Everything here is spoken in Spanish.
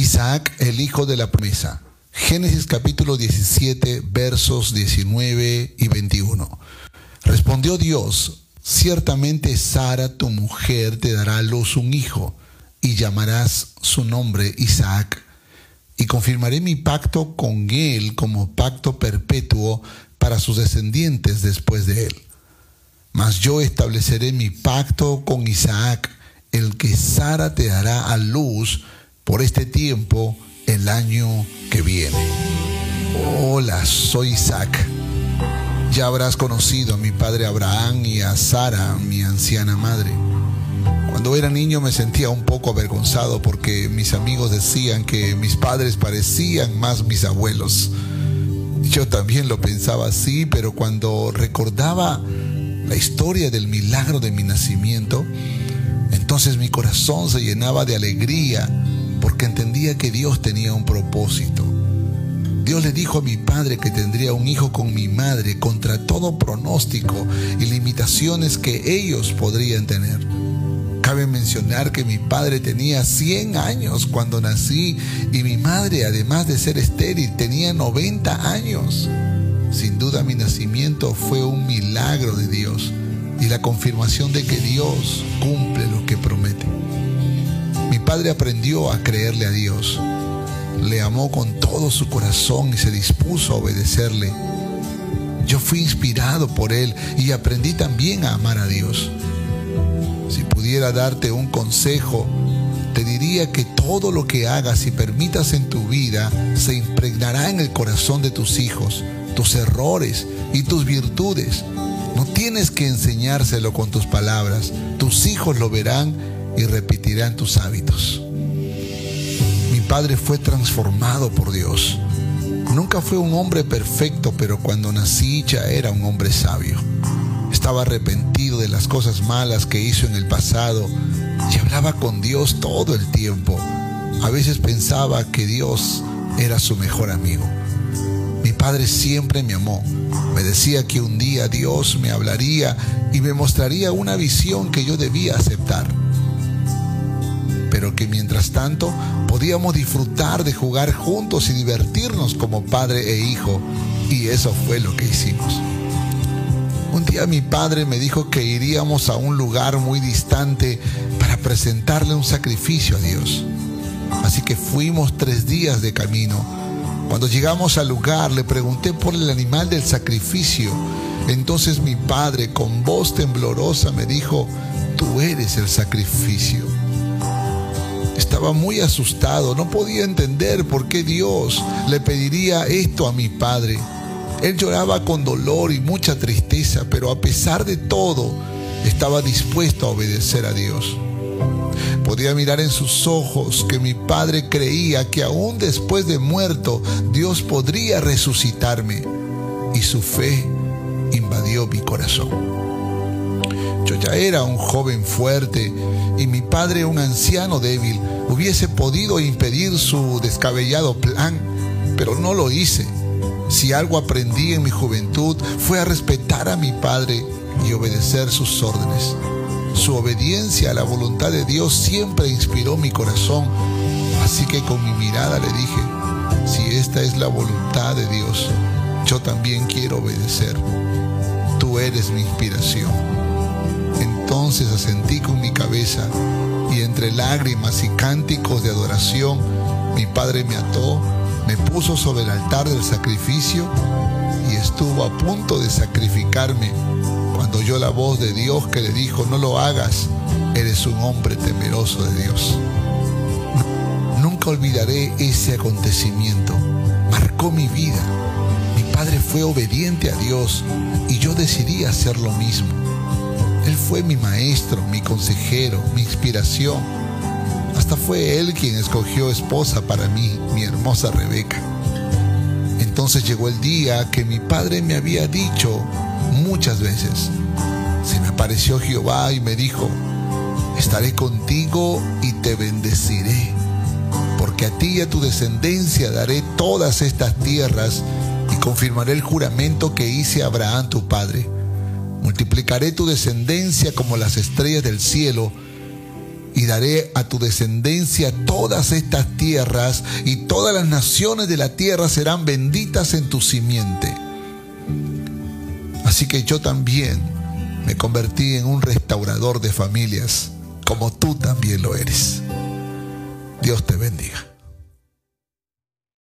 Isaac, el hijo de la promesa. Génesis capítulo 17, versos 19 y 21. Respondió Dios, ciertamente Sara, tu mujer, te dará a luz un hijo, y llamarás su nombre Isaac, y confirmaré mi pacto con él como pacto perpetuo para sus descendientes después de él. Mas yo estableceré mi pacto con Isaac, el que Sara te dará a luz por este tiempo el año que viene. Hola, soy Isaac. Ya habrás conocido a mi padre Abraham y a Sara, mi anciana madre. Cuando era niño me sentía un poco avergonzado porque mis amigos decían que mis padres parecían más mis abuelos. Yo también lo pensaba así, pero cuando recordaba la historia del milagro de mi nacimiento, entonces mi corazón se llenaba de alegría porque entendía que Dios tenía un propósito. Dios le dijo a mi padre que tendría un hijo con mi madre contra todo pronóstico y limitaciones que ellos podrían tener. Cabe mencionar que mi padre tenía 100 años cuando nací y mi madre, además de ser estéril, tenía 90 años. Sin duda mi nacimiento fue un milagro de Dios y la confirmación de que Dios cumple lo que promete padre aprendió a creerle a Dios. Le amó con todo su corazón y se dispuso a obedecerle. Yo fui inspirado por él y aprendí también a amar a Dios. Si pudiera darte un consejo, te diría que todo lo que hagas y permitas en tu vida se impregnará en el corazón de tus hijos, tus errores y tus virtudes. No tienes que enseñárselo con tus palabras, tus hijos lo verán y repetirán tus hábitos. Mi padre fue transformado por Dios. Nunca fue un hombre perfecto, pero cuando nací ya era un hombre sabio. Estaba arrepentido de las cosas malas que hizo en el pasado y hablaba con Dios todo el tiempo. A veces pensaba que Dios era su mejor amigo. Mi padre siempre me amó. Me decía que un día Dios me hablaría y me mostraría una visión que yo debía aceptar pero que mientras tanto podíamos disfrutar de jugar juntos y divertirnos como padre e hijo. Y eso fue lo que hicimos. Un día mi padre me dijo que iríamos a un lugar muy distante para presentarle un sacrificio a Dios. Así que fuimos tres días de camino. Cuando llegamos al lugar le pregunté por el animal del sacrificio. Entonces mi padre con voz temblorosa me dijo, tú eres el sacrificio. Estaba muy asustado, no podía entender por qué Dios le pediría esto a mi padre. Él lloraba con dolor y mucha tristeza, pero a pesar de todo, estaba dispuesto a obedecer a Dios. Podía mirar en sus ojos que mi padre creía que aún después de muerto Dios podría resucitarme y su fe invadió mi corazón. Yo ya era un joven fuerte y mi padre un anciano débil. Hubiese podido impedir su descabellado plan, pero no lo hice. Si algo aprendí en mi juventud fue a respetar a mi padre y obedecer sus órdenes. Su obediencia a la voluntad de Dios siempre inspiró mi corazón, así que con mi mirada le dije, si esta es la voluntad de Dios, yo también quiero obedecer. Tú eres mi inspiración. Entonces asentí con mi cabeza y entre lágrimas y cánticos de adoración, mi padre me ató, me puso sobre el altar del sacrificio y estuvo a punto de sacrificarme cuando oyó la voz de Dios que le dijo, no lo hagas, eres un hombre temeroso de Dios. Nunca olvidaré ese acontecimiento, marcó mi vida. Mi padre fue obediente a Dios y yo decidí hacer lo mismo. Él fue mi maestro, mi consejero, mi inspiración. Hasta fue Él quien escogió esposa para mí, mi hermosa Rebeca. Entonces llegó el día que mi padre me había dicho muchas veces. Se me apareció Jehová y me dijo, estaré contigo y te bendeciré, porque a ti y a tu descendencia daré todas estas tierras y confirmaré el juramento que hice a Abraham tu padre multiplicaré tu descendencia como las estrellas del cielo y daré a tu descendencia todas estas tierras y todas las naciones de la tierra serán benditas en tu simiente. Así que yo también me convertí en un restaurador de familias, como tú también lo eres. Dios te bendiga.